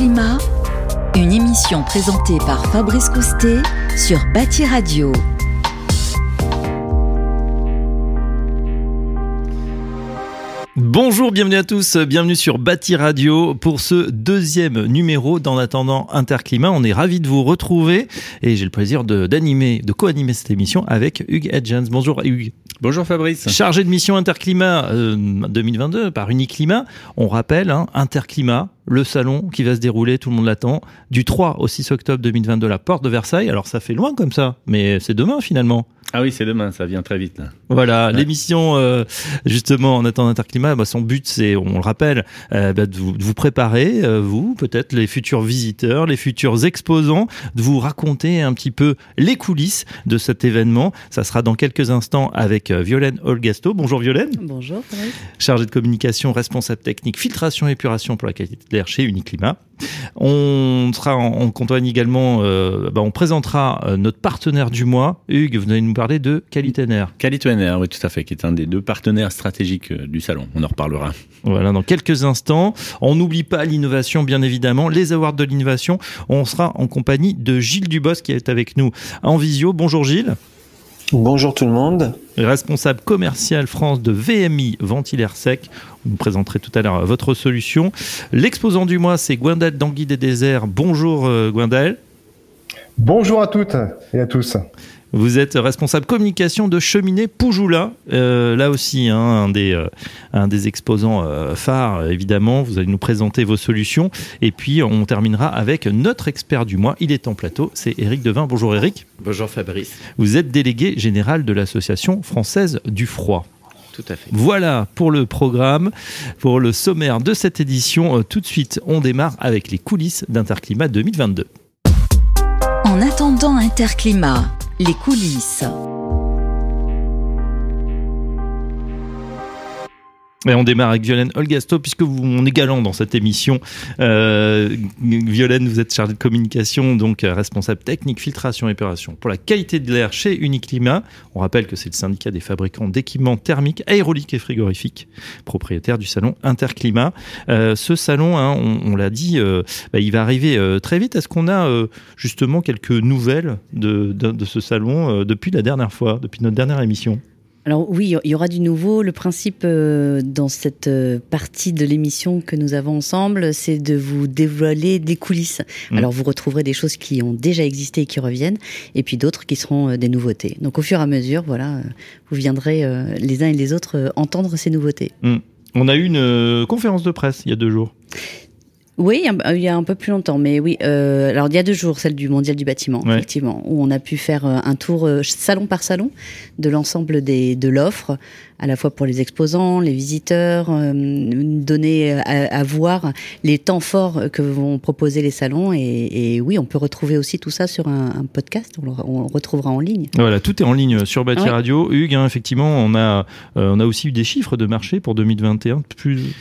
Une émission présentée par Fabrice Coustet sur Bâti Radio. Bonjour, bienvenue à tous, bienvenue sur Bâti Radio pour ce deuxième numéro d'En attendant Interclimat. On est ravis de vous retrouver et j'ai le plaisir d'animer, de, co-animer cette émission avec Hugues Edgens. Bonjour Hugues. Bonjour Fabrice. Chargé de mission Interclimat 2022 euh, par Uniclimat. On rappelle, hein, Interclimat, le salon qui va se dérouler, tout le monde l'attend, du 3 au 6 octobre 2022 la porte de Versailles. Alors ça fait loin comme ça, mais c'est demain finalement. Ah oui, c'est demain, ça vient très vite là. Voilà, l'émission euh, justement en attendant Interclimat, bah, son but c'est, on le rappelle, euh, bah, de, vous, préparer, euh, vous peut-être les futurs visiteurs, les futurs exposants, de vous raconter un petit peu les coulisses de cet événement. Ça sera dans quelques instants avec Violaine Olgasto. Bonjour Violaine. Bonjour. Chargée de communication, responsable technique, filtration et épuration pour la qualité de l'air chez Uniclimat. On sera en, compagnie également, bah, on présentera notre partenaire du mois. Hugues, vous allez nous parler de Qualitenaire. Qualitenaire, oui, tout à fait, qui est un des deux partenaires stratégiques euh, du salon. On en reparlera. Voilà, dans quelques instants. On n'oublie pas l'innovation, bien évidemment. Les awards de l'innovation. On sera en compagnie de Gilles Dubos qui est avec nous en visio. Bonjour Gilles. Bonjour tout le monde. Responsable commercial France de VMI Ventilaire Sec. Vous nous présenterez tout à l'heure votre solution. L'exposant du mois, c'est Gwendal Dangui des Déserts. Bonjour euh, Gwendal. Bonjour à toutes et à tous. Vous êtes responsable communication de Cheminée Poujoula. Euh, là aussi, hein, un, des, euh, un des exposants euh, phares, évidemment. Vous allez nous présenter vos solutions. Et puis, on terminera avec notre expert du mois. Il est en plateau, c'est Eric Devin. Bonjour Eric. Bonjour Fabrice. Vous êtes délégué général de l'Association française du froid. Tout à fait. Voilà pour le programme, pour le sommaire de cette édition. Tout de suite, on démarre avec les coulisses d'Interclimat 2022. En attendant Interclimat, les coulisses. On démarre avec Violaine Olgasto, puisque vous, on est galant dans cette émission. Euh, Violaine, vous êtes chargée de communication, donc euh, responsable technique, filtration et épuration pour la qualité de l'air chez Uniclimat. On rappelle que c'est le syndicat des fabricants d'équipements thermiques, aéroliques et frigorifiques, propriétaire du salon Interclimat. Euh, ce salon, hein, on, l'a dit, euh, bah, il va arriver très vite. Est-ce qu'on a justement quelques nouvelles de, de ce salon depuis la dernière fois, depuis notre dernière émission? Alors oui, il y aura du nouveau. Le principe euh, dans cette euh, partie de l'émission que nous avons ensemble, c'est de vous dévoiler des coulisses. Mmh. Alors vous retrouverez des choses qui ont déjà existé et qui reviennent, et puis d'autres qui seront euh, des nouveautés. Donc au fur et à mesure, voilà, vous viendrez les uns et les autres entendre ces nouveautés. Mmh. On a eu une conférence de presse il y a deux jours. Oui, il y a un peu plus longtemps, mais oui. Euh, alors il y a deux jours, celle du Mondial du bâtiment, ouais. effectivement, où on a pu faire un tour salon par salon de l'ensemble des de l'offre à la fois pour les exposants, les visiteurs, euh, donner à, à, voir les temps forts que vont proposer les salons. Et, et oui, on peut retrouver aussi tout ça sur un, un podcast. On le, on le, retrouvera en ligne. Voilà, tout est en ligne sur Bâti ouais. Radio. Hugues, hein, effectivement, on a, euh, on a aussi eu des chiffres de marché pour 2021. Plus...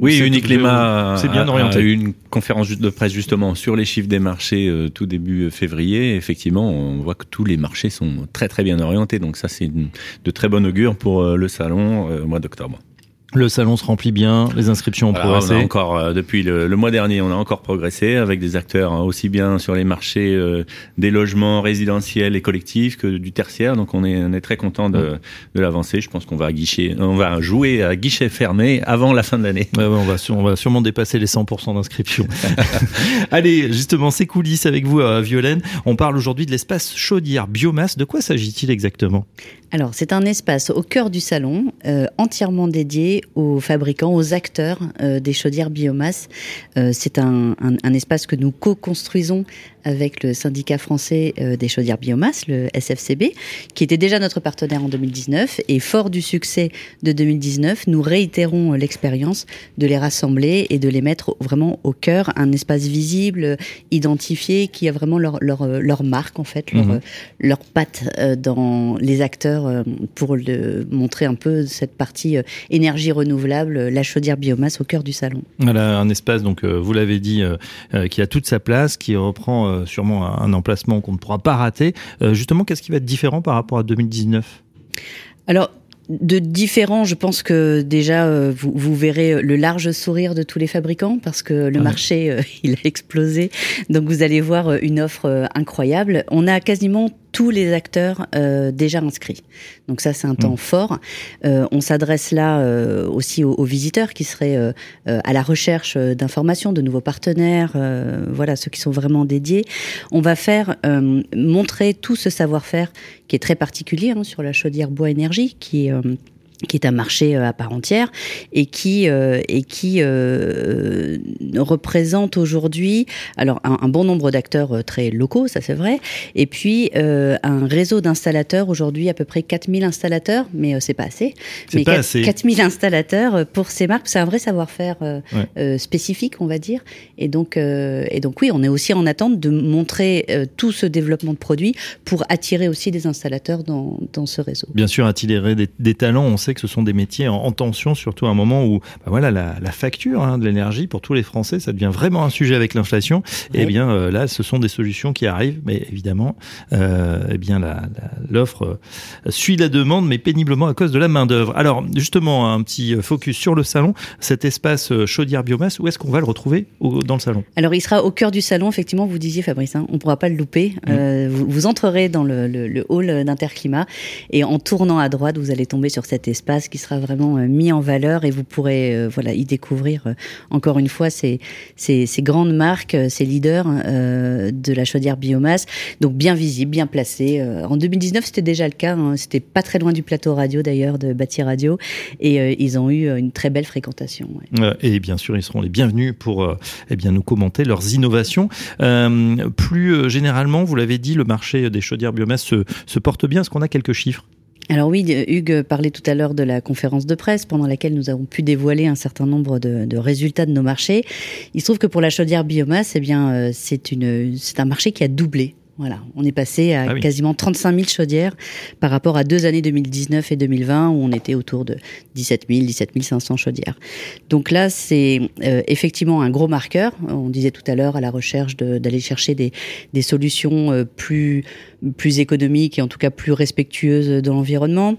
Oui, Uniclimat c'est bien orienté. a eu une conférence de presse justement sur les chiffres des marchés euh, tout début février. Effectivement, on voit que tous les marchés sont très très bien orientés. Donc ça, c'est de très bonne augure pour le salon euh, au mois d'octobre. Le salon se remplit bien, les inscriptions ont voilà, progressé. On a encore, euh, depuis le, le, mois dernier, on a encore progressé avec des acteurs hein, aussi bien sur les marchés euh, des logements résidentiels et collectifs que du tertiaire. Donc on est, on est très content de, de l'avancée. Je pense qu'on va guichet, on va jouer à guichet fermé avant la fin de l'année. Ouais, ouais, on, va, on va sûrement dépasser les 100% d'inscriptions. Allez, justement, ces coulisses avec vous, euh, Violaine. On parle aujourd'hui de l'espace chaudière biomasse. De quoi s'agit-il exactement? Alors, c'est un espace au cœur du salon, euh, entièrement dédié aux fabricants, aux acteurs euh, des chaudières biomasse. Euh, c'est un, espace que nous co-construisons avec le syndicat français euh, des chaudières biomasse, le SFCB, qui était déjà notre partenaire en 2019. Et fort du succès de 2019, nous réitérons l'expérience de les rassembler et de les mettre vraiment au cœur, un espace visible, identifié, qui a vraiment leur, leur, leur marque, en fait, leur, mmh. leur patte dans les acteurs pour le, montrer un peu cette partie énergie renouvelable, la chaudière biomasse au cœur du salon. Voilà, un espace, donc vous l'avez dit, euh, qui a toute sa place, qui reprend euh, sûrement un, emplacement qu'on ne pourra pas rater. Euh, justement, qu'est-ce qui va être différent par rapport à 2019 Alors, de différents, je pense que déjà euh, vous, vous, verrez le large sourire de tous les fabricants parce que le marché euh, il a explosé. Donc vous allez voir une offre incroyable. On a quasiment tous les acteurs euh, déjà inscrits. Donc ça, c'est un temps mm. fort. Euh, on s'adresse là euh, aussi aux, visiteurs qui seraient euh, euh, à la recherche d'informations, de nouveaux partenaires, voilà, ceux qui sont vraiment dédiés. On va faire montrer tout ce savoir-faire qui est très particulier hein, sur la chaudière bois énergie, qui est qui est un marché euh, à part entière et qui euh, et qui euh, représente aujourd'hui alors un, bon nombre d'acteurs euh, très locaux ça c'est vrai et puis euh, un réseau d'installateurs aujourd'hui à peu près 4000 installateurs mais c'est pas assez mais pas 4, assez. 4000 installateurs pour ces marques c'est un vrai savoir-faire ouais. spécifique on va dire et donc et donc oui on est aussi en attente de montrer tout ce développement de produits pour attirer aussi des installateurs dans, dans ce réseau bien sûr attirer des, des talents on sait que ce sont des métiers en, en tension, surtout à un moment où bah voilà, la, la facture hein, de l'énergie pour tous les Français, ça devient vraiment un sujet avec l'inflation. Oui. Et eh bien euh, là, ce sont des solutions qui arrivent, mais évidemment, euh, eh bien l'offre euh, suit la demande, mais péniblement à cause de la main d'œuvre. Alors justement, un petit focus sur le salon, cet espace chaudière biomasse, où est-ce qu'on va le retrouver au, dans le salon? Alors il sera au cœur du salon, effectivement, vous disiez Fabrice, hein, on ne pourra pas le louper. Mmh. Euh, vous, vous, entrerez dans le, le, le hall d'Interclimat et en tournant à droite, vous allez tomber sur cet espace espace qui sera vraiment euh, mis en valeur et vous pourrez euh, voilà y découvrir euh, encore une fois ces, grandes marques, ces leaders euh, de la chaudière biomasse, donc bien visible, bien placé. En 2019, c'était déjà le cas. Hein, c'était pas très loin du plateau radio d'ailleurs de Bâti Radio et ils ont eu une très belle fréquentation. Et bien sûr, ils seront les bienvenus pour eh bien nous commenter leurs innovations. Plus généralement, vous l'avez dit, le marché des chaudières biomasse se, se porte bien. Est-ce qu'on a quelques chiffres? Alors oui, Hugues parlait tout à l'heure de la conférence de presse pendant laquelle nous avons pu dévoiler un certain nombre de, résultats de nos marchés. Il se trouve que pour la chaudière biomasse, eh bien, euh, c'est un marché qui a doublé voilà, on est passé à ah oui. quasiment 35 000 chaudières par rapport à deux années 2019 et 2020 où on était autour de 17 000, 17 500 chaudières. Donc là, c'est euh, effectivement un gros marqueur. On disait tout à l'heure à la recherche d'aller chercher des, des solutions euh, plus, plus économiques et en tout cas plus respectueuses de l'environnement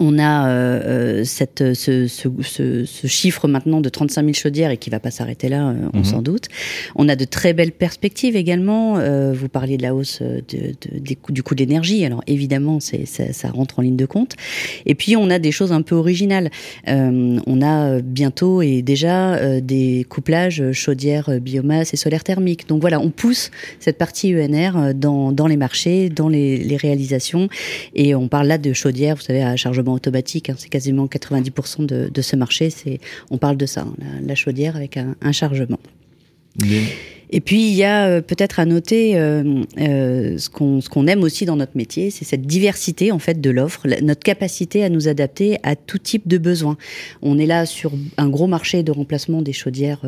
on a euh, euh, cette, ce, ce, ce, ce, chiffre maintenant de 35 000 chaudières et qui va pas s'arrêter là, euh, on mmh. s'en doute. On a de très belles perspectives également. Euh, vous parliez de la hausse de, de, des coûts, du coût de l'énergie. Alors évidemment, c'est, ça, ça, rentre en ligne de compte. Et puis on a des choses un peu originales. Euh, on a bientôt et déjà euh, des couplages chaudières biomasse et solaire thermique. Donc voilà, on pousse cette partie ENR dans, dans les marchés, dans les, les réalisations. Et on parle là de chaudières, vous savez, à charge chargement automatique. Hein, c'est quasiment 90% de, de, ce marché. C'est, on parle de ça, hein, la, la, chaudière avec un, un chargement. Bien. Et puis il y a euh, peut-être à noter euh, euh, ce qu'on ce qu'on aime aussi dans notre métier, c'est cette diversité en fait de l'offre, notre capacité à nous adapter à tout type de besoins. On est là sur un gros marché de remplacement des chaudières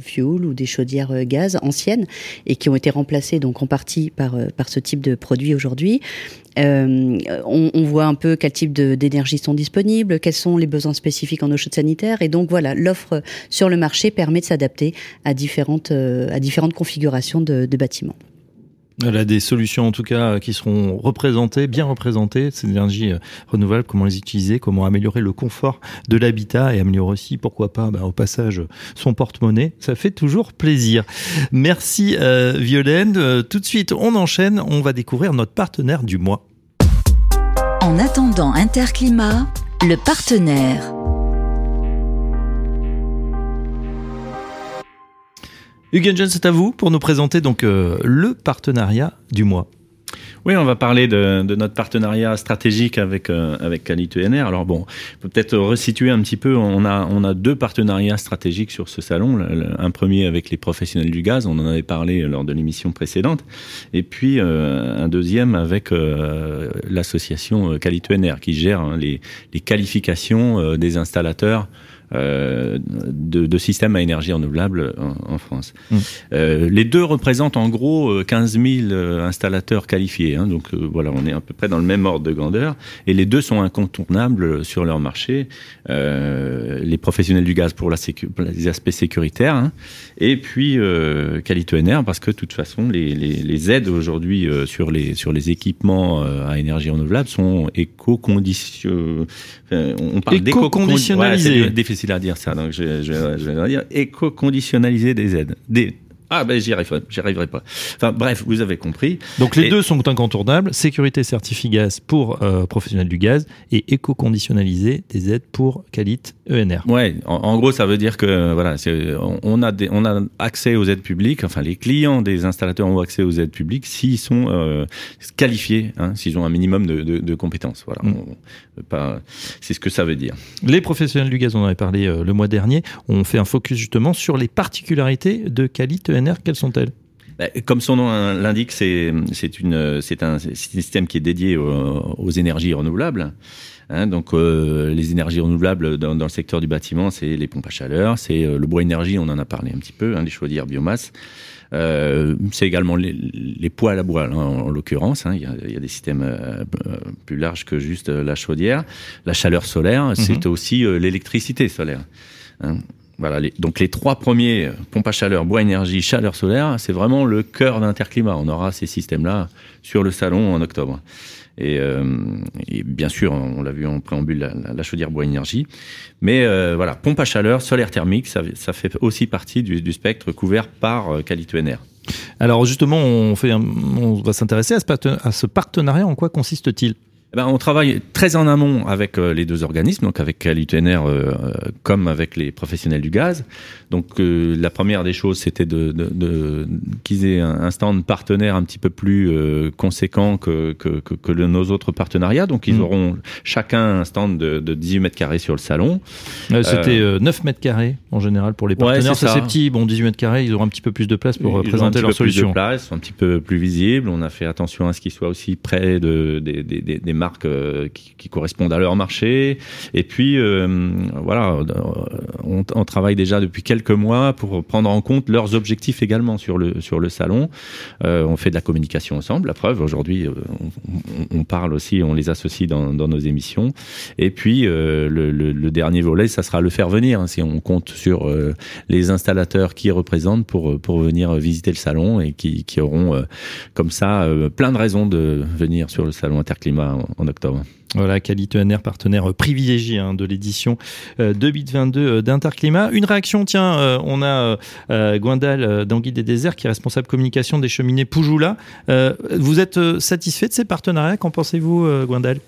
fuel ou des chaudières gaz anciennes et qui ont été remplacées donc en partie par par ce type de produits aujourd'hui. Euh, on, voit un peu quel type d'énergie sont disponibles, quels sont les besoins spécifiques en eau chaude sanitaire, et donc voilà, l'offre sur le marché permet de s'adapter à différentes euh, à différentes configurations de, de bâtiments. A des solutions en tout cas qui seront représentées, bien représentées, ces énergies euh, renouvelables, comment les utiliser, comment améliorer le confort de l'habitat et améliorer aussi, pourquoi pas, bah, au passage, son porte-monnaie. Ça fait toujours plaisir. Merci Violaine. Tout de suite, on enchaîne, on va découvrir notre partenaire du mois. En attendant Interclimat, le partenaire. Hugues Jones, c'est à vous pour nous présenter donc euh, le partenariat du mois. Oui, on va parler de, de notre partenariat stratégique avec euh, avec Qualité NR. Alors bon, peut être resituer un petit peu. On a on a deux partenariats stratégiques sur ce salon. Un premier avec les professionnels du gaz, on en avait parlé lors de l'émission précédente, et puis euh, un deuxième avec euh, l'association Qualité NR qui gère hein, les les qualifications euh, des installateurs euh, de, de, systèmes à énergie renouvelable en, en France. Mmh. Euh, les deux représentent en gros 15 000 installateurs qualifiés. Hein, donc euh, voilà, on est à peu près dans le même ordre de grandeur. Et les deux sont incontournables sur leur marché. Euh, les professionnels du gaz pour, la les aspects sécuritaires, hein, et puis euh, qualité NR parce que de toute façon les, les, les aides aujourd'hui euh, sur les sur les équipements euh, à énergie renouvelable sont éco-conditionnalisées. on parle d'éco-conditionnalisées. Difficile à dire ça, donc je, je, je vais dire éco-conditionnaliser des aides. Des, ah ben j'y arriverai, j'y arriverai pas. Enfin bref, vous avez compris. Donc les deux sont incontournables sécurité certifié gaz pour euh, professionnels du gaz et éco-conditionnalisé des aides pour Calit ENR. Ouais, en, gros ça veut dire que voilà, on, a des, on a accès aux aides publiques. Enfin les clients des installateurs ont accès aux aides publiques s'ils sont euh, qualifiés, hein, s'ils ont un minimum de, de, de compétences. Voilà, mm. pas, c'est ce que ça veut dire. Les professionnels du gaz, on en avait parlé euh, le mois dernier, on fait un focus justement sur les particularités de Calit ENR quelles sont-elles? Bah, comme son nom l'indique, c'est une c'est un système qui est dédié aux, énergies renouvelables. Hein, donc euh, les énergies renouvelables dans, le secteur du bâtiment, c'est les pompes à chaleur, c'est euh, le bois énergie, on en a parlé un petit peu, hein, les chaudières biomasse. Euh, c'est également les, les, poêles à bois, hein, en, l'occurrence. Hein, il, y y, a, des systèmes euh, plus larges que juste la chaudière. La chaleur solaire, mhm. c'est aussi l'électricité solaire. Hein. Voilà, les, donc les trois premiers, pompe à chaleur, bois énergie, chaleur solaire, c'est vraiment le cœur d'Interclimat. On aura ces systèmes-là sur le salon en octobre. Et, euh, et bien sûr, on l'a vu en préambule, la, chaudière bois énergie. Mais euh, voilà, pompe à chaleur, solaire thermique, ça, fait aussi partie du, spectre couvert par euh, NR. Alors justement, on, on va s'intéresser à ce partenariat. En quoi consiste-t-il? Eh ben, on travaille très en amont avec euh, les deux organismes, donc avec l'UTNR euh, comme avec les professionnels du gaz. Donc euh, la première des choses, c'était de, de, de qu'ils aient un, stand partenaire un petit peu plus euh, conséquent que, que, que, que nos autres partenariats. Donc ils mm. auront chacun un stand de, de 18 mètres carrés sur le salon. c'était 9 mètres carrés en général pour les partenaires. Ouais, c'est, c'est petit, bon 18 mètres carrés, ils auront un petit peu plus de place pour ils présenter leur solution. Plus de place, un petit peu plus visible. On a fait attention à ce qu'ils soient aussi près de, des, des, des marques euh, qui, correspondent à leur marché. Et puis, euh, voilà, on, travaille déjà depuis quelques mois pour prendre en compte leurs objectifs également sur le, sur le salon. Euh, on fait de la communication ensemble. La preuve, aujourd'hui, on, parle aussi, on les associe dans, nos émissions. Et puis, le, dernier volet, ça sera le faire venir. Hein, si on compte sur les installateurs qui représentent pour, pour venir visiter le salon et qui auront comme ça plein de raisons de venir sur le salon Interclimat en, octobre. Voilà, Qualité NR, partenaire privilégié hein, de l'édition euh, 2022 euh, d'Interclimat. Une réaction, tiens, euh, on a euh, Gwendal d'Anguille des Déserts qui est responsable communication des cheminées Poujoula. vous êtes satisfait de ces partenariats? Qu'en pensez-vous, Gwendal?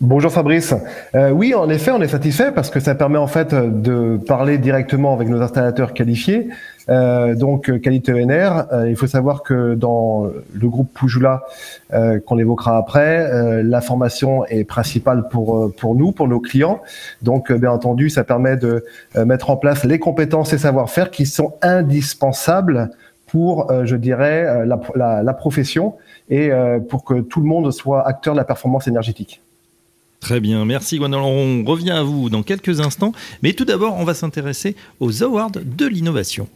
Bonjour Fabrice. Euh, oui, en effet, on est satisfait parce que ça permet en fait de parler directement avec nos installateurs qualifiés. Euh, donc qualité ENR, euh, il faut savoir que dans le groupe euh, qu'on évoquera après, euh, la formation est principale pour pour nous, pour nos clients. Donc bien entendu, ça permet de mettre en place les compétences et savoir-faire qui sont indispensables pour, je dirais, la profession et pour que tout le monde soit acteur de la performance énergétique. Très bien, merci Gwendolyn. On revient à vous dans quelques instants, mais tout d'abord, on va s'intéresser aux awards de l'innovation.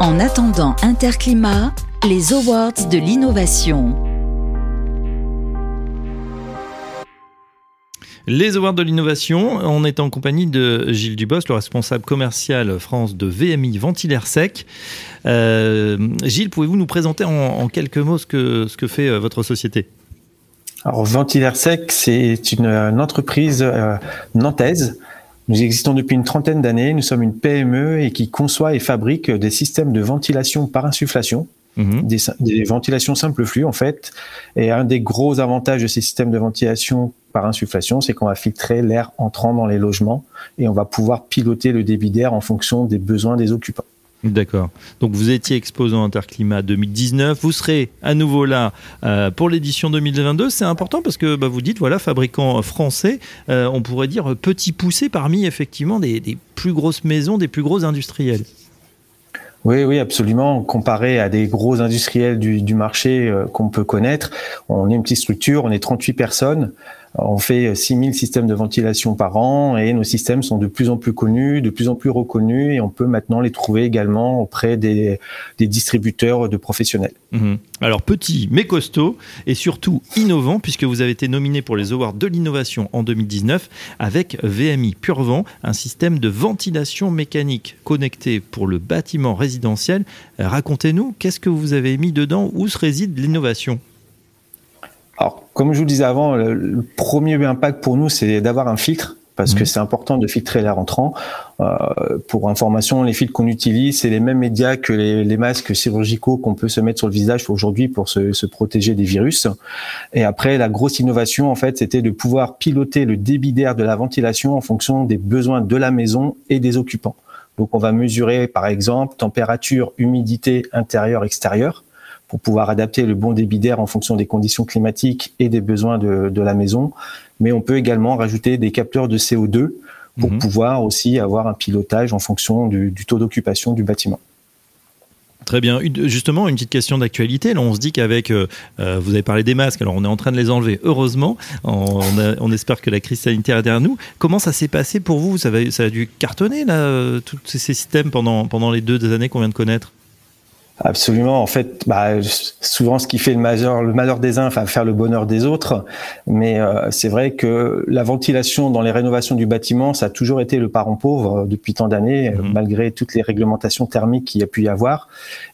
En attendant Interclimat, les awards de l'innovation. Les Awards de l'innovation, on est en compagnie de Gilles Dubos, le responsable commercial France de VMI Ventilaire Sec. Euh, Gilles, pouvez-vous nous présenter en, en, quelques mots ce que, ce que fait euh, votre société? Alors, Ventilaire Sec, c'est une, une, entreprise euh, nantaise. Nous existons depuis une trentaine d'années. Nous sommes une PME et qui conçoit et fabrique des systèmes de ventilation par insufflation. Mmh. Des, des, ventilations simple flux en fait. Et un des gros avantages de ces systèmes de ventilation par insufflation, c'est qu'on va filtrer l'air entrant dans les logements et on va pouvoir piloter le débit d'air en fonction des besoins des occupants. D'accord. Donc vous étiez exposant Interclimat 2019, vous serez à nouveau là euh, pour l'édition 2022. C'est important parce que bah, vous dites, voilà, fabricant français, euh, on pourrait dire petit poussé parmi effectivement des, plus grosses maisons, des plus gros industriels. Oui, oui, absolument. Comparé à des gros industriels du, du marché euh, qu'on peut connaître, on est une petite structure, on est 38 personnes. On fait 6000 systèmes de ventilation par an et nos systèmes sont de plus en plus connus, de plus en plus reconnus et on peut maintenant les trouver également auprès des, distributeurs de professionnels. Mhm. Alors petit mais costaud et surtout innovant puisque vous avez été nominé pour les Awards de l'innovation en 2019 avec VMI Purvent, un système de ventilation mécanique connecté pour le bâtiment résidentiel. Euh, racontez-nous, qu'est-ce que vous avez mis dedans Où se réside l'innovation? Alors, comme je vous le disais avant, le, premier impact pour nous, c'est d'avoir un filtre parce que mhm. c'est important de filtrer l'air entrant. Euh, pour information, les filtres qu'on utilise, c'est les mêmes médias que les, masques chirurgicaux qu'on peut se mettre sur le visage aujourd'hui pour se, se, protéger des virus. Et après, la grosse innovation, en fait, c'était de pouvoir piloter le débit d'air de la ventilation en fonction des besoins de la maison et des occupants. Donc, on va mesurer, par exemple, température, humidité intérieure-extérieure pour pouvoir adapter le bon débit d'air en fonction des conditions climatiques et des besoins de, de, la maison. Mais on peut également rajouter des capteurs de CO2 pour mhm. pouvoir aussi avoir un pilotage en fonction du, du taux d'occupation du bâtiment. Très bien. Justement, une petite question d'actualité. Là, on se dit qu'avec, euh, euh, vous avez parlé des masques, alors on est en train de les enlever. Heureusement, on, on espère que la crise sanitaire est derrière nous. Comment ça s'est passé pour vous? Ça, va, ça a dû cartonner là, euh, tous ces systèmes pendant pendant les deux années qu'on vient de connaître? Absolument. En fait, bah, souvent ce qui fait le malheur, le malheur des uns, enfin faire le bonheur des autres. Mais euh, c'est vrai que la ventilation dans les rénovations du bâtiment, ça a toujours été le parent pauvre euh, depuis tant d'années, mhm. malgré toutes les réglementations thermiques qu'il y a pu y avoir.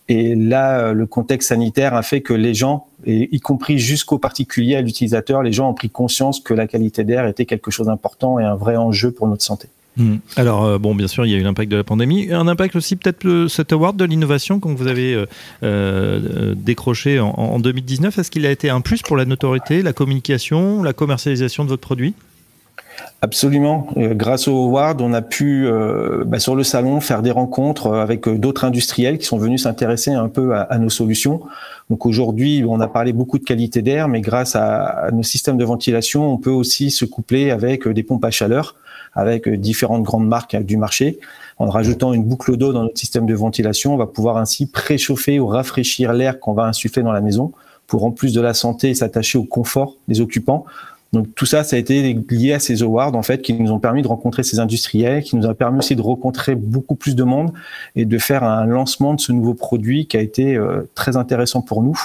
Et là, euh, le contexte sanitaire a fait que les gens, et y compris jusqu'aux particuliers, à l'utilisateur, les gens ont pris conscience que la qualité d'air était quelque chose d'important et un vrai enjeu pour notre santé. Hmm. Alors, euh, bon, bien sûr, il y a eu l'impact de la pandémie. Un impact aussi, peut-être, cet award de l'innovation que vous avez euh, euh, décroché en, 2019. Est-ce qu'il a été un plus pour la notoriété, la communication, la commercialisation de votre produit? Absolument. grâce au award, on a pu, bah, sur le salon, faire des rencontres avec d'autres industriels qui sont venus s'intéresser un peu à, nos solutions. Donc aujourd'hui, on a parlé beaucoup de qualité d'air, mais grâce à, nos systèmes de ventilation, on peut aussi se coupler avec des pompes à chaleur avec euh, différentes grandes marques du marché. En rajoutant une boucle d'eau dans notre système de ventilation, on va pouvoir ainsi préchauffer ou rafraîchir l'air qu'on va insuffler dans la maison pour en plus de la santé s'attacher au confort des occupants. Donc tout ça, ça a été lié à ces awards en fait qui nous ont permis de rencontrer ces industriels, qui nous a permis aussi de rencontrer beaucoup plus de monde et de faire un lancement de ce nouveau produit qui a été euh, très intéressant pour nous.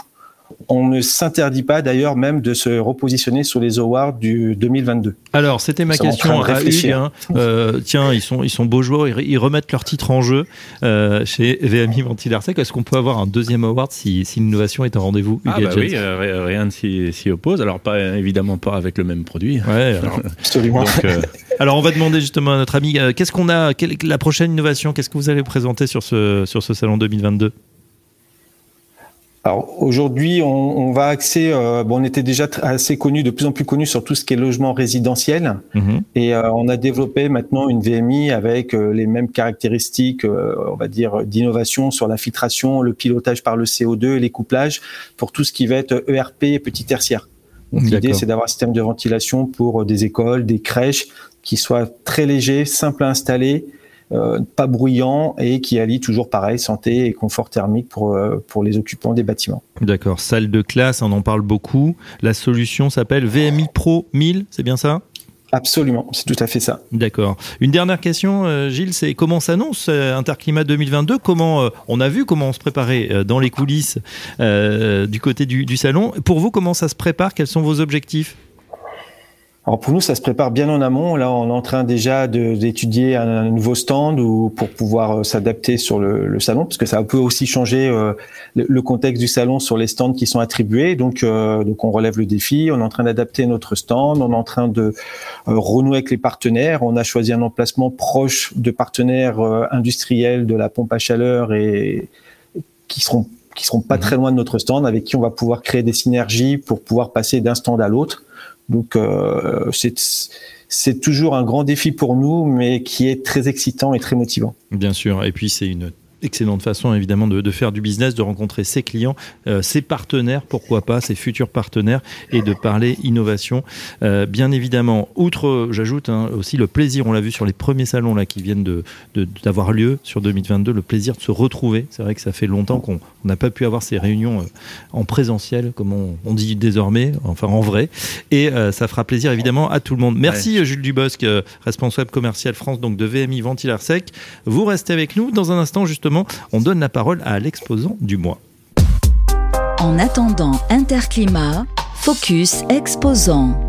On ne s'interdit pas d'ailleurs même de se repositionner sur les awards du 2022. Alors, c'était ma question à Hugues. Hein. Euh, tiens, ils sont, ils sont beaux joueurs, ils, remettent leur titre en jeu euh, chez VMI Ventilarsec. Est-ce qu'on peut avoir un deuxième award si, l'innovation est en rendez-vous Ah bah oui, euh, rien ne s'y oppose. Alors, pas évidemment pas avec le même produit. Ouais, alors, absolument. alors, on va demander justement à notre ami, qu'est-ce qu'on a, la prochaine innovation, qu'est-ce que vous allez présenter sur ce, sur ce salon 2022 alors aujourd'hui, on, on, va axer. Euh, bon, on était déjà assez connu, de plus en plus connu sur tout ce qui est logement résidentiel, mhm. et euh, on a développé maintenant une VMI avec euh, les mêmes caractéristiques, on va dire, d'innovation sur la filtration, le pilotage par le CO2 et les couplages pour tout ce qui va être ERP et petit tertiaire. L'idée, c'est d'avoir un système de ventilation pour des écoles, des crèches qui soit très léger, simple à installer pas bruyant et qui allie toujours pareil santé et confort thermique pour euh, pour les occupants des bâtiments. D'accord, salle de classe, on en parle beaucoup. La solution s'appelle VMI Pro 1000, c'est bien ça? Absolument, c'est tout à fait ça. D'accord. Une dernière question, euh, Gilles, c'est comment s'annonce Interclimat 2022 Comment on a vu comment on se préparait dans les coulisses du côté du, du salon. Pour vous, comment ça se prépare? Quels sont vos objectifs? Alors pour nous, ça se prépare bien en amont. Là, on est en train déjà d'étudier un, nouveau stand ou pour pouvoir euh, s'adapter sur le, le, salon, parce que ça peut aussi changer euh, le, contexte du salon sur les stands qui sont attribués. Donc, euh, donc on relève le défi. On est en train d'adapter notre stand. On est en train de renouer avec les partenaires. On a choisi un emplacement proche de partenaires industriels de la pompe à chaleur et qui seront qui seront pas mmh. très loin de notre stand, avec qui on va pouvoir créer des synergies pour pouvoir passer d'un stand à l'autre. Donc euh, c'est toujours un grand défi pour nous, mais qui est très excitant et très motivant. Bien sûr. Et puis c'est une excellente façon évidemment de, faire du business, de rencontrer ses clients, euh, ses partenaires, pourquoi pas, ses futurs partenaires, et de parler innovation. Euh, bien évidemment, outre, j'ajoute hein, aussi le plaisir, on l'a vu sur les premiers salons là qui viennent de, d'avoir lieu sur 2022, le plaisir de se retrouver. C'est vrai que ça fait longtemps qu'on n'a pas pu avoir ces réunions euh, en présentiel, comme on, dit désormais, enfin en vrai, et ça fera plaisir évidemment à tout le monde. Merci Jules Dubosc, responsable commercial France donc de VMI Ventilaire Sec. Vous restez avec nous dans un instant justement on donne la parole à l'exposant du mois. En attendant Interclimat, Focus Exposant.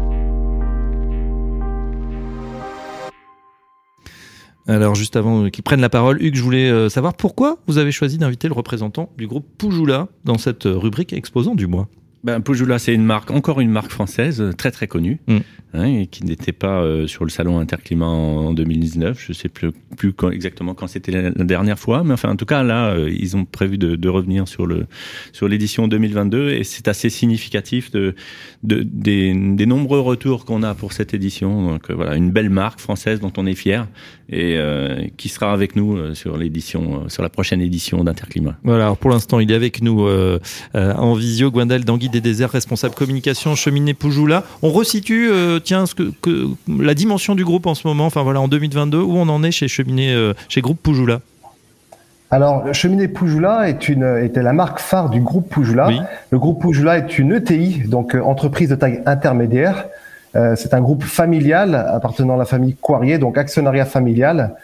Alors juste avant qu'ils prennent la parole, Hugues, je voulais euh, savoir pourquoi vous avez choisi d'inviter le représentant du groupe Poujoula dans cette rubrique exposant du mois. Ben, c'est une marque, encore une marque française, très très connue, mm. hein, et qui n'était pas euh, sur le salon Interclimat en, 2019. Je sais plus, plus exactement quand c'était la, dernière fois, mais enfin, en tout cas, là, euh, ils ont prévu de, de, revenir sur le sur l'édition 2022, et c'est assez significatif de, de des, des, nombreux retours qu'on a pour cette édition. Donc euh, voilà, une belle marque française dont on est fier et qui sera avec nous sur l'édition, sur la prochaine édition d'Interclimat. Voilà. Alors pour l'instant, il est avec nous en visio, Gwendal Dangui des déserts, responsable communication, cheminée Poujoula. On resitue, euh, tiens, ce que, la dimension du groupe en ce moment, enfin voilà, en 2022, où on en est chez cheminée, euh, chez groupe Poujoula? Alors, Cheminée Poujoula est une, était la marque phare du groupe Poujoula. Le groupe Poujoula est une ETI, donc euh, entreprise de taille intermédiaire. c'est un groupe familial appartenant à la famille Coirier, donc actionnariat familial.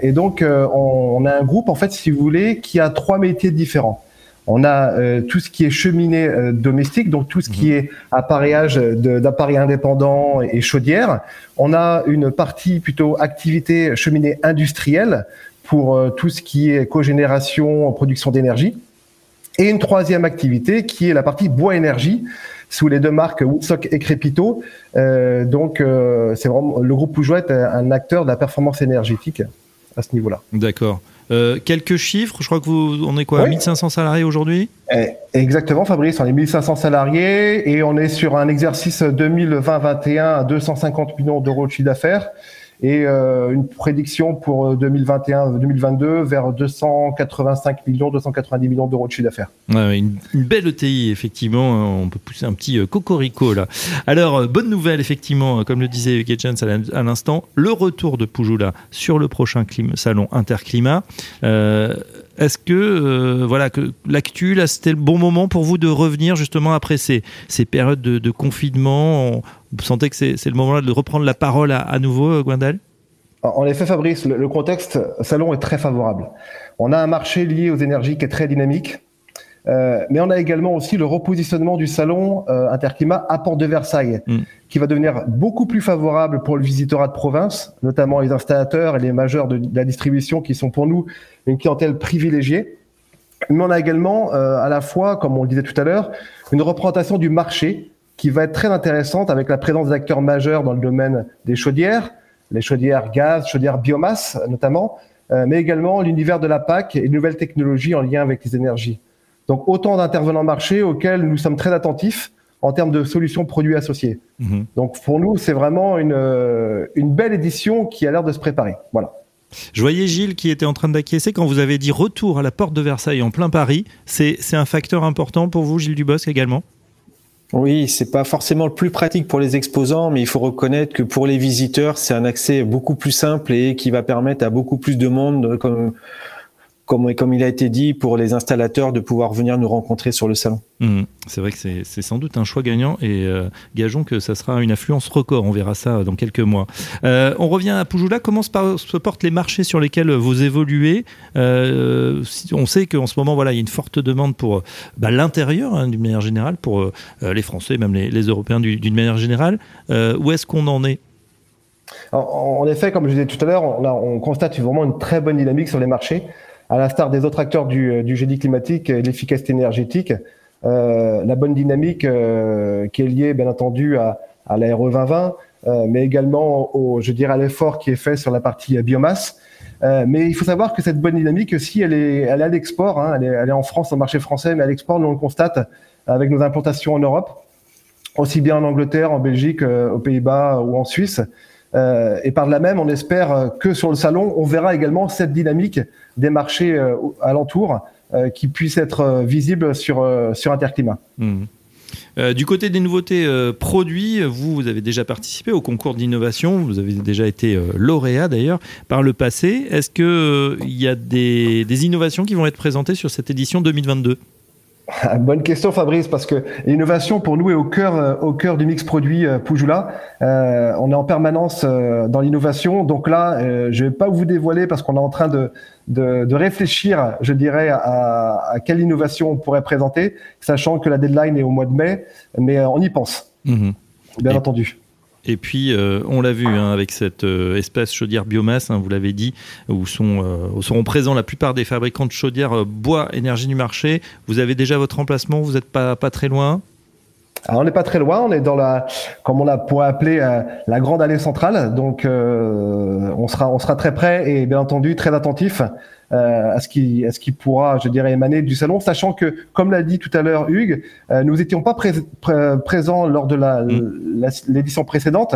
et donc, on, on, a un groupe, en fait, si vous voulez, qui a trois métiers différents. On a euh, tout ce qui est cheminée euh, domestique, donc tout ce qui mhm. est appareillage d'appareils indépendants et chaudières. On a une partie plutôt activité cheminée industrielle pour euh, tout ce qui est cogénération, production d'énergie. Et une troisième activité qui est la partie bois énergie sous les deux marques Woodstock et Crépito. donc, c'est vraiment le groupe Poujoua est un acteur de la performance énergétique à ce niveau-là. D'accord. Euh, quelques chiffres, je crois que vous, on est quoi, 1500 salariés aujourd'hui? Eh, Exactement, Fabrice, on est 1500 salariés et on est sur un exercice 2020-21 à 250 millions d'euros de chiffre d'affaires et euh, une prédiction pour 2021-2022 euh, vers 285 millions, 290 millions d'euros de chiffre d'affaires. une, belle ETI, effectivement. Hein, on peut pousser un petit euh, cocorico là. Alors, bonne nouvelle, effectivement, comme le disait Jens à l'instant, le retour de Poujoula sur le prochain salon Interclimat. Est-ce que voilà que l'actu là c'était le bon moment pour vous de revenir justement après ces, ces périodes de, confinement? Vous sentez que c'est le moment-là de reprendre la parole à, nouveau, euh, Gwendal? En effet, Fabrice, le, contexte salon est très favorable. On a un marché lié aux énergies qui est très dynamique, euh, mais on a également aussi le repositionnement du salon euh, Interclimat à Porte de Versailles, mm. qui va devenir beaucoup plus favorable pour le visitorat de province, notamment les installateurs et les majeurs de, la distribution qui sont pour nous une clientèle privilégiée. Mais on a également à la fois, comme on le disait tout à l'heure, une représentation du marché qui va être très intéressante avec la présence d'acteurs majeurs dans le domaine des chaudières, les chaudières gaz, chaudières biomasse notamment, euh, mais également l'univers de la PAC et de nouvelles technologies en lien avec les énergies. Donc autant d'intervenants marché auxquels nous sommes très attentifs en termes de solutions produits associés. Mhm. Donc pour nous, c'est vraiment une, euh, une belle édition qui a l'air de se préparer. Voilà. Je voyais Gilles qui était en train d'acquiescer quand vous avez dit retour à la porte de Versailles en plein Paris. C'est un facteur important pour vous, Gilles Dubosc, également? Oui, c'est pas forcément le plus pratique pour les exposants, mais il faut reconnaître que pour les visiteurs, c'est un accès beaucoup plus simple et qui va permettre à beaucoup plus de monde, comme comme, comme il a été dit, pour les installateurs de pouvoir venir nous rencontrer sur le salon. Mmh. c'est vrai que c'est sans doute un choix gagnant et euh, gageons que ça sera une affluence record. On verra ça dans quelques mois. Euh, on revient à Poujoula. Comment se, portent les marchés sur lesquels vous évoluez? Euh, On sait qu'en ce moment, voilà, il y a une forte demande pour bah, l'intérieur, hein, d'une manière générale, pour les Français, même les, Européens d'une manière générale. où est-ce qu'on en est? En, effet, comme je disais tout à l'heure, on, on constate vraiment une très bonne dynamique sur les marchés à l'instar des autres acteurs du, euh, du génie climatique et l'efficacité énergétique, euh, la bonne dynamique euh, qui est liée bien entendu à, à la RE 2020, euh, mais également au, je dirais, à l'effort qui est fait sur la partie biomasse. mais il faut savoir que cette bonne dynamique aussi, elle est, elle est à l'export. Hein, elle, est, elle, est, en France, au marché français, mais à l'export, nous on le constate avec nos implantations en Europe, aussi bien en Angleterre, en Belgique, aux Pays-Bas ou en Suisse. Et par là même, on espère que sur le salon, on verra également cette dynamique des marchés alentours qui puisse être visible sur, sur Interclimat. Euh, du côté des nouveautés euh, produits, vous, avez déjà participé au concours d'innovation, vous avez déjà été euh, lauréat d'ailleurs par le passé. Est-ce qu'il y a des, des innovations qui vont être présentées sur cette édition 2022 Bonne question Fabrice, parce que l'innovation pour nous est au cœur, au cœur du mix produit Pujula. Euh, on est en permanence dans l'innovation, donc là, je vais pas vous dévoiler parce qu'on est en train de, de, de, réfléchir, je dirais, à, à, quelle innovation on pourrait présenter, sachant que la deadline est au mois de mai, mais on y pense, mmh. bien entendu. Et puis, euh, on l'a vu hein, avec cette euh, espèce chaudière biomasse, hein, vous l'avez dit, où, sont, euh, seront présents la plupart des fabricants de chaudières bois énergie du marché. Vous avez déjà votre emplacement, vous n'êtes pas, pas très loin? Alors, on n'est pas très loin, on est dans la, comme on la pourrait appeler, la grande allée centrale. Donc, on sera, on sera très près et bien entendu très attentif à ce qui à ce qui pourra, je dirais, émaner du salon, sachant que, comme l'a dit tout à l'heure Hugues, euh, nous étions pas présents lors de la mm. l'édition précédente,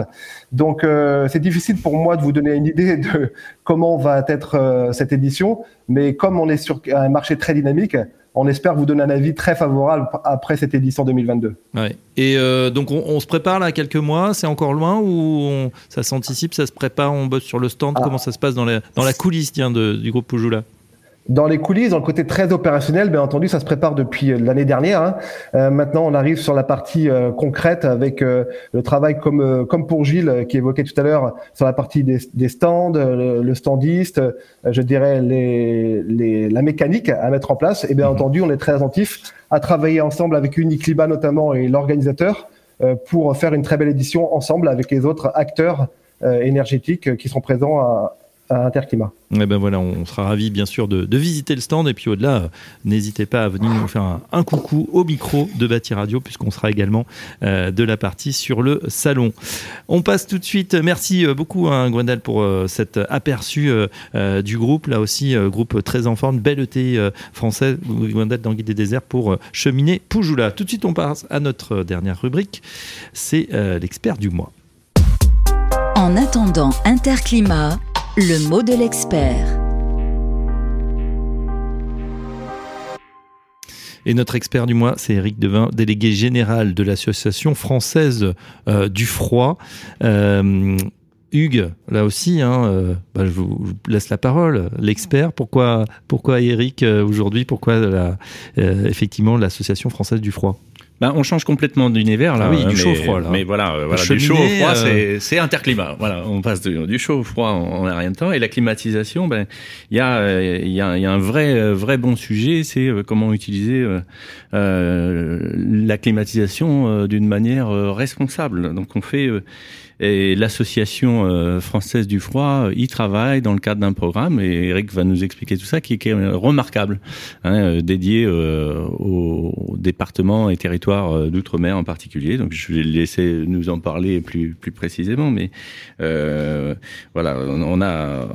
donc euh, c'est difficile pour moi de vous donner une idée de comment va être cette édition, mais comme on est sur un marché très dynamique, on espère vous donner un avis très favorable après cette édition 2022. Ouais. Et euh, donc on, se prépare là quelques mois, c'est encore loin ou ça s'anticipe, ça se prépare, on bosse sur le stand, ah. comment ça se passe dans la, dans la coulisse tiens, de, du groupe Poujoula dans les coulisses, dans le côté très opérationnel, bien entendu, ça se prépare depuis euh, l'année dernière. Hein. Euh, maintenant, on arrive sur la partie euh, concrète avec le travail comme comme pour Gilles qui évoquait tout à l'heure sur la partie des, des stands, le, standiste, je dirais les, les, la mécanique à mettre en place. Et bien mhm. entendu, on est très attentif à travailler ensemble avec Unicliba notamment et l'organisateur pour faire une très belle édition ensemble avec les autres acteurs énergétiques qui sont présents à, Interclimat. Et eh ben voilà, on sera ravis bien sûr de, visiter le stand et puis au-delà, n'hésitez pas à venir nous faire un, coucou au micro de Bâti Radio puisqu'on sera également euh, de la partie sur le salon. On passe tout de suite. Merci euh, beaucoup à hein, Gwendal pour euh, cet aperçu du groupe. Là aussi, groupe très en forme, belle ET française. Gwendal dans Guide des déserts pour cheminer Poujoula. Tout de suite, on passe à notre dernière rubrique. C'est l'expert du mois. En attendant Interclimat, le mot de l'expert. Et notre expert du mois, c'est Eric Devin, délégué général de l'Association française euh, du froid. Euh, Hugues, là aussi, hein, euh, bah, je vous laisse la parole. L'expert, pourquoi, pourquoi Eric aujourd'hui Pourquoi effectivement l'Association française du froid? Ben, on change complètement d'univers là. Ah oui, du chaud au froid là. Mais voilà, euh, voilà du chaud au froid, euh... c'est interclimat. Voilà, on passe du chaud au froid en, a rien de temps. Et la climatisation, ben il y a il y a, y a un vrai euh, vrai bon sujet, c'est comment utiliser euh, la climatisation d'une manière responsable. Donc on fait et l'association euh, française du froid y travaille dans le cadre d'un programme, et Eric va nous expliquer tout ça, qui, est remarquable, hein, euh, dédié euh, aux départements et territoires d'outre-mer en particulier. Donc je vais laisser nous en parler plus plus précisément, mais voilà, on a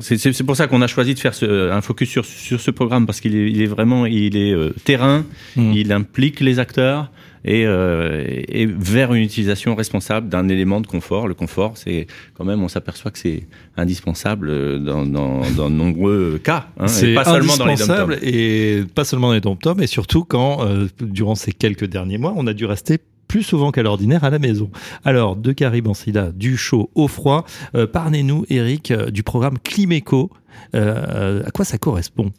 c'est pour ça qu'on a choisi de faire ce, un focus sur, sur ce programme parce qu'il est, il est, vraiment il est terrain, mmh. il implique les acteurs, et, euh, et vers une utilisation responsable d'un élément de confort. Le confort, c'est quand même, on s'aperçoit que c'est indispensable dans, dans, dans de nombreux cas, hein, c'est pas seulement dans les dom et pas seulement dans les dom et surtout quand, euh, durant ces quelques derniers mois, on a dû rester plus souvent qu'à l'ordinaire à la maison. Alors, de Caribe du chaud au froid, euh, parlez-nous, Eric, euh, du programme Climéco. Euh, à quoi ça correspond?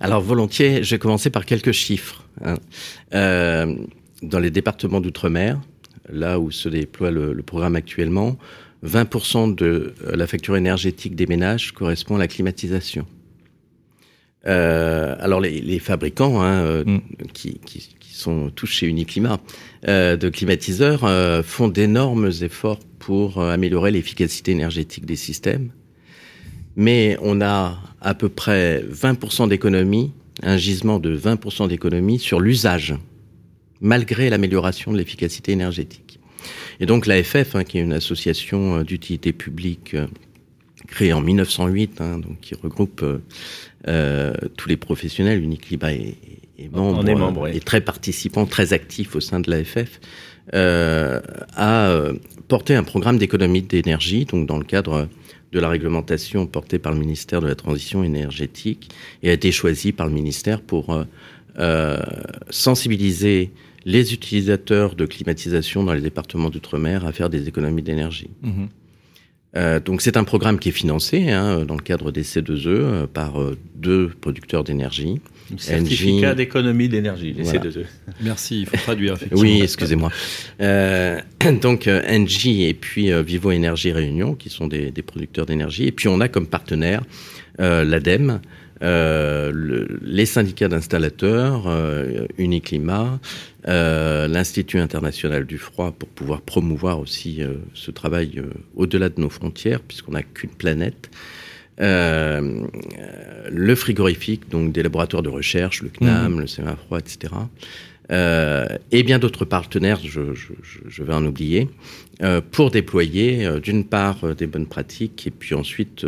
Alors, volontiers, je vais commencer par quelques chiffres. Hein. Euh, dans les départements d'outre-mer, là où se déploie le, programme actuellement, 20% de euh, la facture énergétique des ménages correspond à la climatisation. Euh, alors les, fabricants hein, euh, mm. qui, sont tous chez Uniclimat de climatiseurs font d'énormes efforts pour améliorer l'efficacité énergétique des systèmes, mais on a à peu près 20% d'économie, un gisement de 20% d'économie sur l'usage malgré l'amélioration de l'efficacité énergétique. Et donc l'AFF, hein, qui est une association euh, d'utilité publique euh, créée en 1908, hein, donc qui regroupe euh, tous les professionnels, Unicliba est, est membre, est, membre très participant, très actif au sein de l'AFF, a porté un programme d'économie d'énergie, donc dans le cadre de la réglementation portée par le ministère de la Transition énergétique et a été choisi par le ministère pour euh, euh, sensibiliser les utilisateurs de climatisation dans les départements d'outre-mer à faire des économies d'énergie. Mhm. Euh, donc c'est un programme qui est financé hein, dans le cadre des C2E par deux producteurs d'énergie Certificat d'économie d'énergie, les C2E. Merci, il faut traduire. Effectivement. oui, excusez-moi. Euh, donc euh, Engie et puis euh, Vivo Énergie Réunion, qui sont des, des producteurs d'énergie. Et puis on a comme partenaire euh, l'ADEME, euh, le, les syndicats d'installateurs, euh, Uniclimat, euh, l'Institut international du froid pour pouvoir promouvoir aussi ce travail au-delà de nos frontières, puisqu'on n'a qu'une planète. Euh, le frigorifique, donc des laboratoires de recherche, le CNAM, mmh. le CMA-Froid, etc. Euh, et bien d'autres partenaires, je, je, je, vais en oublier, euh, pour déployer euh, d'une part euh, des bonnes pratiques et puis ensuite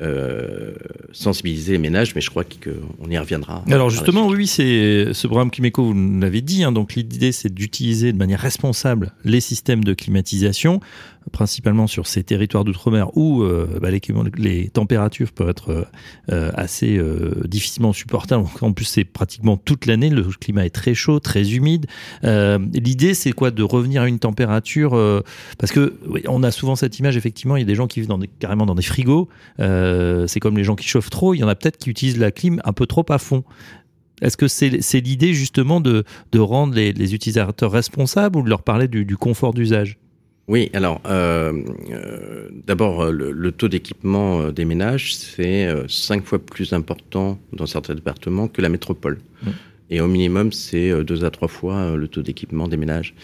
euh, sensibiliser les ménages, mais je crois qu'on y reviendra. Alors justement, oui, c'est ce programme Climéco, vous l'avez dit, hein, donc l'idée c'est d'utiliser de manière responsable les systèmes de climatisation principalement sur ces territoires d'outre-mer où euh, bah, les, températures peuvent être euh, assez euh, difficilement supportables. En plus, c'est pratiquement toute l'année. Le climat est très chaud, très humide. L'idée, c'est quoi? De revenir à une température parce que on a souvent cette image. Effectivement, il y a des gens qui vivent carrément dans des frigos. C'est comme les gens qui chauffent trop. Il y en a peut-être qui utilisent la clim un peu trop à fond. Est-ce que c'est l'idée justement de, rendre les, utilisateurs responsables ou de leur parler du confort d'usage? Oui, alors euh, euh, d'abord euh, le, le, taux d'équipement des ménages c'est cinq fois plus important dans certains départements que la métropole. Mmh. Et au minimum, c'est deux à trois fois le taux d'équipement des ménages.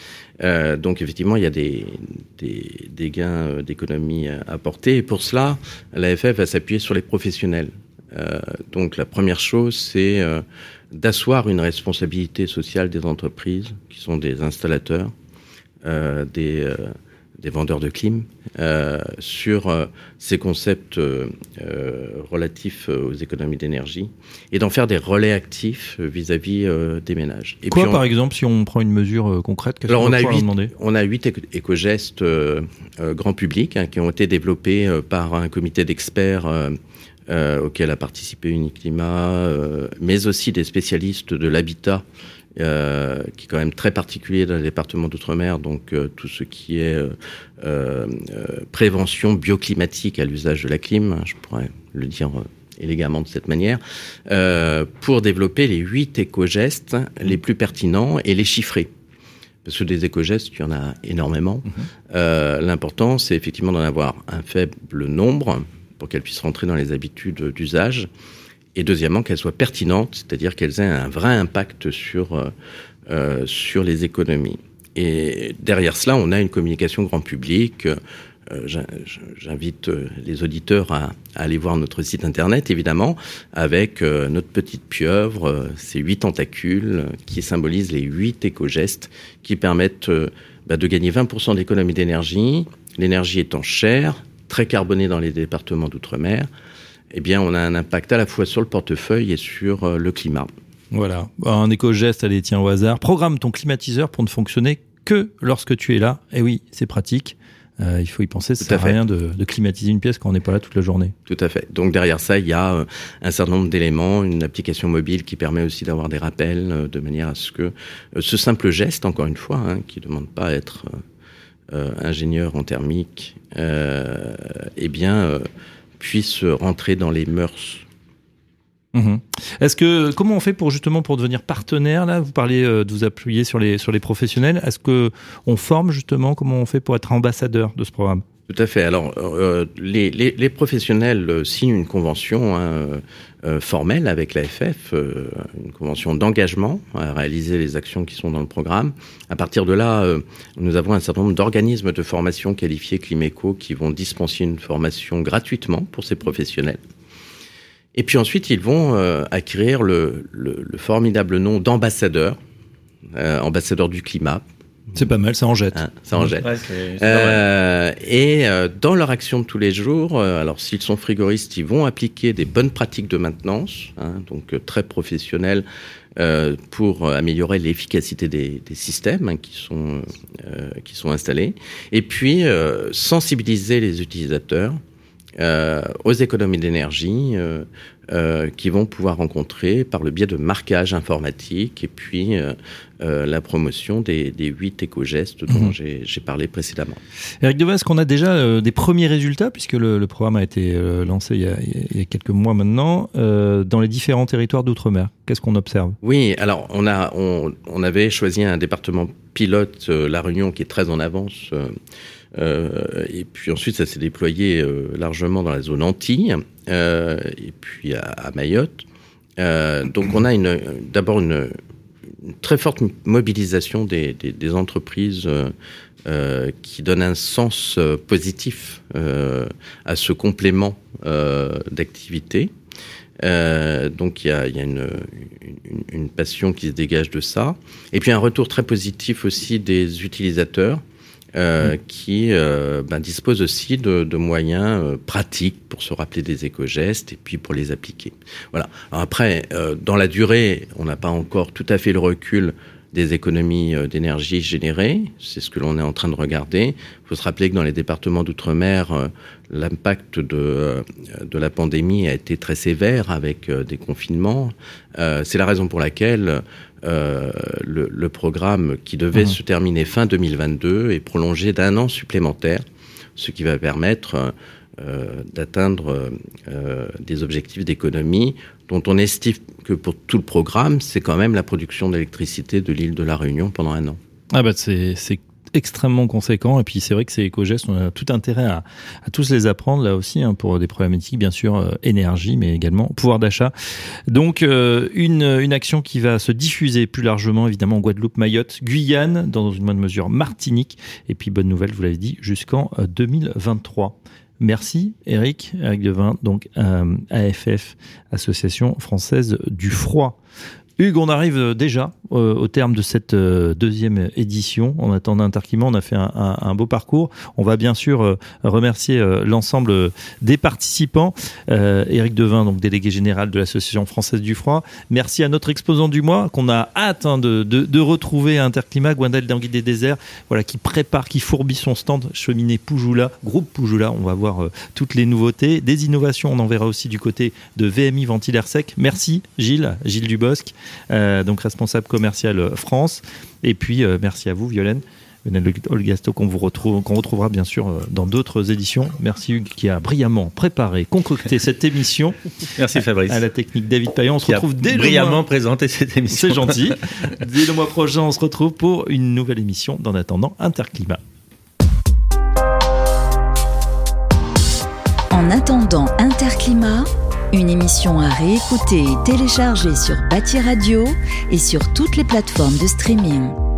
Euh, donc effectivement, il y a des, des, des gains d'économie à apporter. Et pour cela, l'AFF va s'appuyer sur les professionnels. Euh, donc la première chose, c'est euh, d'asseoir une responsabilité sociale des entreprises, qui sont des installateurs, des des vendeurs de clim euh, sur euh, ces concepts euh, euh relatifs aux économies d'énergie et d'en faire des relais actifs vis-à-vis -vis, des ménages. Et Quoi, puis on, par exemple, si on prend une mesure concrète Alors, on a, 8, on a huit éco-gestes grand public hein, qui ont été développés par un comité d'experts euh, auquel a participé Uniclimat, euh, mais aussi des spécialistes de l'habitat euh, qui est quand même très particulier dans le département d'outre-mer, donc euh, tout ce qui est euh, prévention bioclimatique à l'usage de la clim, je pourrais le dire élégamment de cette manière, pour développer les huit éco-gestes les plus pertinents et les chiffrer. Parce que des éco-gestes, il y en a énormément. Mmh. L'important, c'est effectivement d'en avoir un faible nombre pour qu'elles puissent rentrer dans les habitudes d'usage et deuxièmement qu'elles soient pertinentes, c'est-à-dire qu'elles aient un vrai impact sur, euh, euh, sur les économies. Et derrière cela, on a une communication grand public. Euh, J'invite euh, les auditeurs à, aller voir notre site internet, évidemment, avec notre petite pieuvre, ces huit tentacules qui symbolisent les huit éco-gestes qui permettent bah, de gagner 20% d'économie d'énergie, l'énergie étant chère, très carbonée dans les départements d'outre-mer, eh bien, on a un impact à la fois sur le portefeuille et sur euh, le climat. Voilà, un éco-geste, allez, tiens au hasard. Programme ton climatiseur pour ne fonctionner que lorsque tu es là. Et eh oui, c'est pratique. Euh, il faut y penser, ça sert à rien de, de, climatiser une pièce quand on n'est pas là toute la journée. Tout à fait. Donc derrière ça, il y a euh, un certain nombre d'éléments, une application mobile qui permet aussi d'avoir des rappels euh, de manière à ce que ce simple geste, encore une fois, hein, qui ne demande pas à être ingénieur en thermique, eh bien puisse rentrer dans les mœurs. Mmh. Est-ce que comment on fait pour justement pour devenir partenaire là? Vous parlez euh, de vous appuyer sur les sur les professionnels. Est-ce que on forme justement? Comment on fait pour être ambassadeur de ce programme? Tout à fait. Alors, euh, les, professionnels euh, signent une convention hein, euh, formelle avec l'AFF, une convention d'engagement à réaliser les actions qui sont dans le programme. À partir de là, nous avons un certain nombre d'organismes de formation qualifiés Climéco qui vont dispenser une formation gratuitement pour ces professionnels. Et puis ensuite, ils vont acquérir le, le, formidable nom d'ambassadeur, ambassadeur du climat, C'est pas mal, ça en jette. Hein, ça en jette. Ouais, c'est- c'est Euh, et euh, dans leur action de tous les jours, euh, alors s'ils sont frigoristes, ils vont appliquer des bonnes pratiques de maintenance, hein, donc euh, très professionnelles, euh, pour améliorer l'efficacité des, des systèmes hein, qui sont euh, qui sont installés, et puis euh, sensibiliser les utilisateurs aux économies d'énergie euh, euh, qui vont pouvoir rencontrer par le biais de marquage informatique et puis euh, euh, la promotion des, des 8 éco-gestes dont Mhm. j'ai parlé précédemment. Eric Devin, est-ce qu'on a déjà euh, des premiers résultats, puisque le, le programme a été euh, lancé il y a, il y a quelques mois maintenant, euh, dans les différents territoires d'outre-mer? Qu'est-ce qu'on observe? Oui, alors on a on, on avait choisi un département pilote, euh, La Réunion, qui est très en avance. Euh, et puis ensuite, ça s'est déployé euh, largement dans la zone Antilles, euh, et puis à, Mayotte. Donc on a d'abord une, très forte mobilisation des, entreprises qui donnent un sens positif à ce complément d'activité. Donc il y a, une passion qui se dégage de ça. Et puis un retour très positif aussi des utilisateurs euh, qui euh, ben, disposent aussi de, de moyens euh, pratiques pour se rappeler des éco-gestes et puis pour les appliquer. Voilà. Alors après, euh, dans la durée, on n'a pas encore tout à fait le recul des économies euh, d'énergie générées. C'est ce que l'on est en train de regarder. Il faut se rappeler que dans les départements d'outre-mer, euh, l'impact de, euh, de la pandémie a été très sévère avec des confinements. Euh, C'est la raison pour laquelle euh, le, le programme qui devait Mhm. se terminer fin 2022 est prolongé d'un an supplémentaire, ce qui va permettre euh, d'atteindre euh, des objectifs d'économie dont on estime que pour tout le programme, c'est quand même la production d'électricité de l'île de la Réunion pendant un an. Ah bah c'est extrêmement conséquent et puis c'est vrai que ces éco-gestes on a tout intérêt à, tous les apprendre là aussi hein, pour des problématiques bien sûr euh, énergie mais également pouvoir d'achat. Donc euh, une, une action qui va se diffuser plus largement évidemment en Guadeloupe, Mayotte, Guyane dans une moindre mesure Martinique. Et puis bonne nouvelle vous l'avez dit jusqu'en euh, 2023 Merci Eric, Eric Devin, donc euh, AFF, Association française du froid. Hugues, on arrive euh, déjà euh, au terme de cette euh, deuxième édition. En attendant Interclimat, on a fait un, beau parcours. On va bien sûr remercier l'ensemble des participants. Éric Devin, donc délégué général de l'Association française du froid. Merci à notre exposant du mois qu'on a hâte hein, de, retrouver à Interclimat, Gwendal Dangui des Déserts, voilà, qui prépare, qui fourbit son stand cheminée Poujoula, groupe Poujoula. On va voir toutes les nouveautés, des innovations. On en verra aussi du côté de VMI Ventilaire Sec. Merci Gilles, Gilles Dubosc, donc responsable commercial euh, France. Et puis euh, merci à vous Violaine. Olgasto qu'on vous retrouve, qu'on retrouvera bien sûr euh, dans d'autres éditions. Merci Hugues qui a brillamment préparé, concocté cette émission Merci Fabrice. à la technique David Payan. On se retrouve dès le brillamment mois. présenté cette émission. C'est gentil. Dès le mois prochain, on se retrouve pour une nouvelle émission d'En attendant Interclimat. En attendant Interclimat, une émission à réécouter et télécharger sur Bâti Radio et sur toutes les plateformes de streaming.